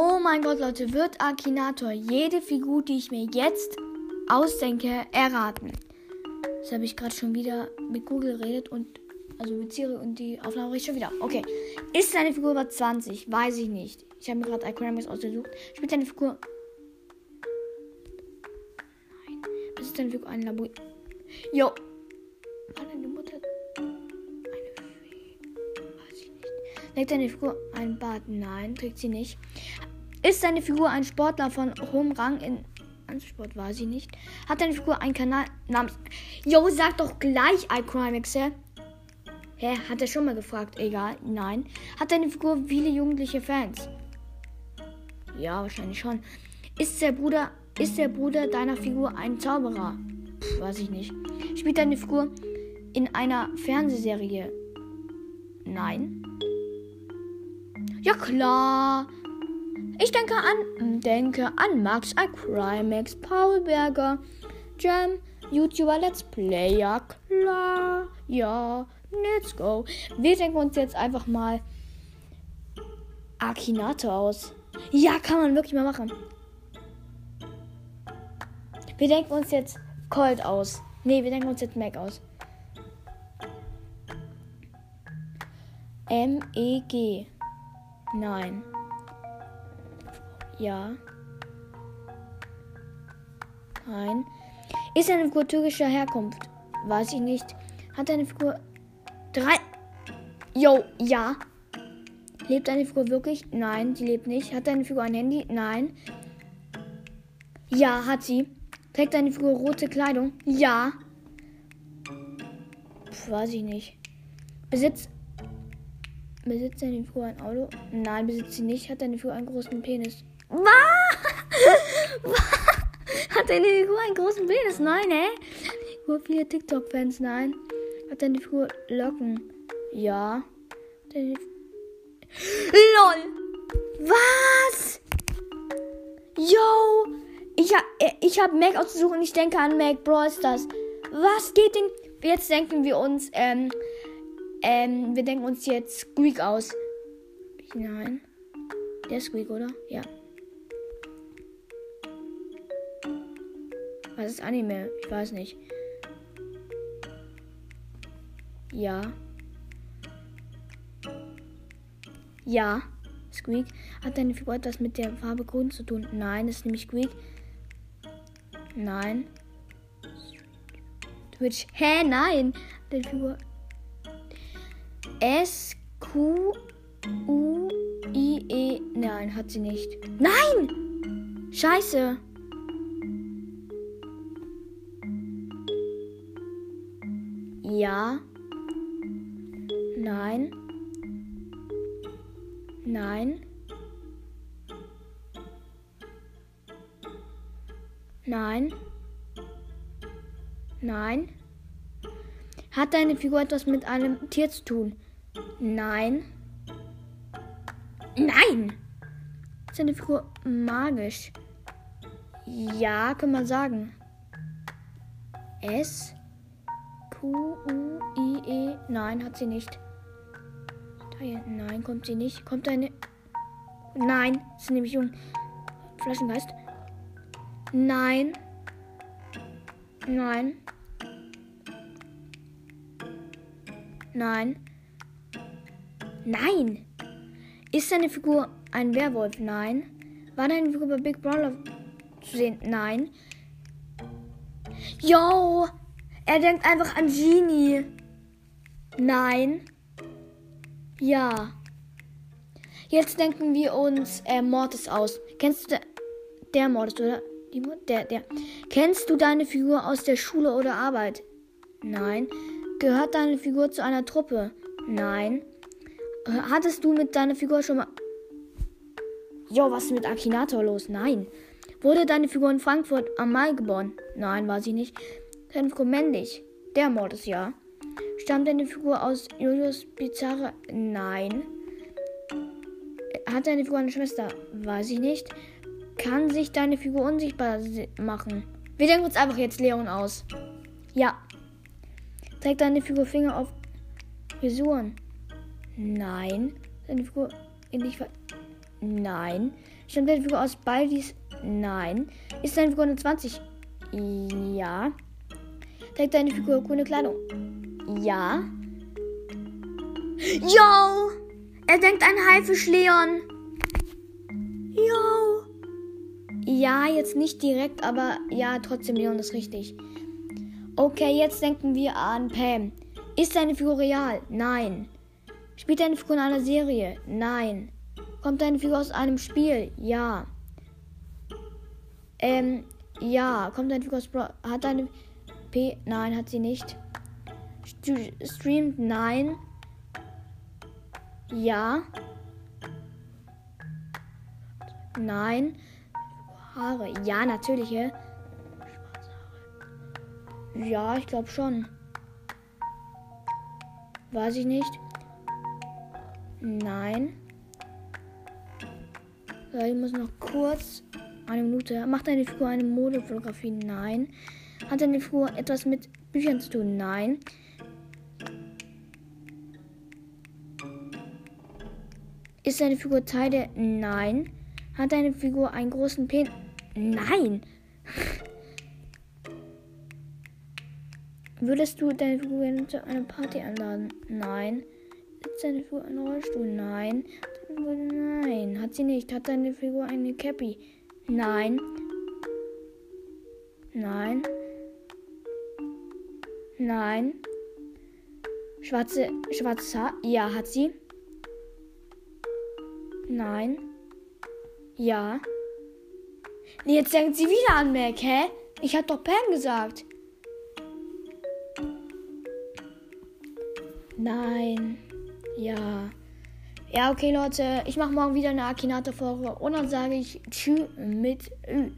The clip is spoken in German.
Oh mein Gott, Leute, wird Akinator jede Figur, die ich mir jetzt ausdenke, erraten? Das habe ich gerade schon wieder mit Google geredet und also mit Siri und die Aufnahme riecht schon wieder. Okay. Ist seine Figur über 20? Weiß ich nicht. Ich habe mir gerade Aquarius ausgesucht. Spielt seine Figur. Nein. Was ist deine Figur? Ein Labor. Jo. War deine Mutter eine Fee? Weiß ich nicht. Trägt deine Figur ein Bart? Nein, trägt sie nicht. Ist seine Figur ein Sportler von hohem Rang in Sport war sie nicht. Hat deine Figur einen Kanal namens. Jo, sag doch gleich iCrimex, hä? Hat er schon mal gefragt? Egal, nein. Hat deine Figur viele jugendliche Fans? Ja, wahrscheinlich schon. Ist der Bruder, ist der Bruder deiner Figur ein Zauberer? Pff, weiß ich nicht. Spielt deine Figur in einer Fernsehserie? Nein. Ja klar. Ich denke an, denke an Max, Crimex, Paul Berger, Jam, YouTuber, Let's Player, klar, ja, let's go. Wir denken uns jetzt einfach mal Akinato aus. Ja, kann man wirklich mal machen. Wir denken uns jetzt Colt aus. Ne, wir denken uns jetzt Mac aus. M-E-G. Nein. Ja. Nein. Ist eine Figur türkischer Herkunft? Weiß ich nicht. Hat eine Figur drei. Jo, ja. Lebt eine Figur wirklich? Nein, sie lebt nicht. Hat eine Figur ein Handy? Nein. Ja, hat sie. Trägt eine Figur rote Kleidung? Ja. Puh, weiß ich nicht. Besitzt. Besitzt eine Figur ein Auto? Nein, besitzt sie nicht. Hat eine Figur einen großen Penis? Hat deine Figur einen großen Penis? Nein, hä? Figur viele TikTok-Fans? Nein. Hat deine Figur Locken? Ja. Deine... LOL! Was? Yo! Ich hab, ich hab Mac ausgesucht und ich denke an Mac Brawl Stars. Was geht denn? Jetzt denken wir uns, ähm, ähm, wir denken uns jetzt Squeak aus. Nein. Der Squeak, oder? Ja. Was ist Anime? Ich weiß nicht. Ja. Ja. Squeak. Hat deine Figur etwas mit der Farbe grün zu tun? Nein, das ist nämlich Squeak. Nein. Twitch. Hä? Nein. Deine Figur. S Q U I E. Nein, hat sie nicht. Nein! Scheiße. Ja. Nein. Nein. Nein. Nein. Hat deine Figur etwas mit einem Tier zu tun? Nein. Nein! Ist deine Figur magisch? Ja, kann man sagen. S. Q-U-I-E. Nein, hat sie nicht. Nein, kommt sie nicht. Kommt eine. Nein, ist nämlich jung. Flaschengeist. Nein. Nein. Nein. Nein. Ist deine Figur ein Werwolf? Nein. War deine Figur bei Big Brother zu sehen? Nein. Yo! Er denkt einfach an Genie. Nein. Ja. Jetzt denken wir uns äh, Mortis aus. Kennst du de der Mortis, oder? Die, der, der. Kennst du deine Figur aus der Schule oder Arbeit? Nein. Gehört deine Figur zu einer Truppe? Nein. Hattest du mit deiner Figur schon mal. Jo, was ist mit Akinator los? Nein. Wurde deine Figur in Frankfurt am Mai geboren? Nein, war sie nicht. Deine Figur männlich? Der Mord ist ja. Stammt deine Figur aus Julius Bizarre? Nein. Hat deine Figur eine Schwester? Weiß ich nicht. Kann sich deine Figur unsichtbar machen? Wir denken uns einfach jetzt Leon aus. Ja. Trägt deine Figur Finger auf Frisuren? Nein. Deine Figur in dich ver Nein. Stammt deine Figur aus Baldis? Nein. Ist deine Figur eine 20? Ja. Trägt deine Figur grüne Kleidung? Ja. Yo! Er denkt an Haifisch Leon. Yo! Ja, jetzt nicht direkt, aber ja, trotzdem Leon ist richtig. Okay, jetzt denken wir an Pam. Ist deine Figur real? Nein. Spielt deine Figur in einer Serie? Nein. Kommt deine Figur aus einem Spiel? Ja. Ähm, ja. Kommt deine Figur aus Bra Hat deine P? Nein, hat sie nicht. St streamt? Nein. Ja. Nein. Haare. Ja, natürlich. Hä? Ja, ich glaube schon. Weiß ich nicht. Nein. So, ich muss noch kurz eine Minute. Macht deine Figur eine Modefotografie? Nein. Hat deine Figur etwas mit Büchern zu tun? Nein. Ist deine Figur Teil der? Nein. Hat deine Figur einen großen Pen? Nein. Würdest du deine Figur zu einer Party einladen? Nein. Sitzt deine Figur in Rollstuhl? Nein. Nein. Hat sie nicht. Hat deine Figur eine Cappy? Nein. Nein. Nein. Schwarze, schwarzes Haar? Ja, hat sie. Nein. Ja. Nee, jetzt denkt sie wieder an Mac, hä? Ich hab doch Pam gesagt. Nein. Ja. Ja, okay, Leute. Ich mache morgen wieder eine Akinator-Folge. Und dann sage ich Tschüss mit Ü.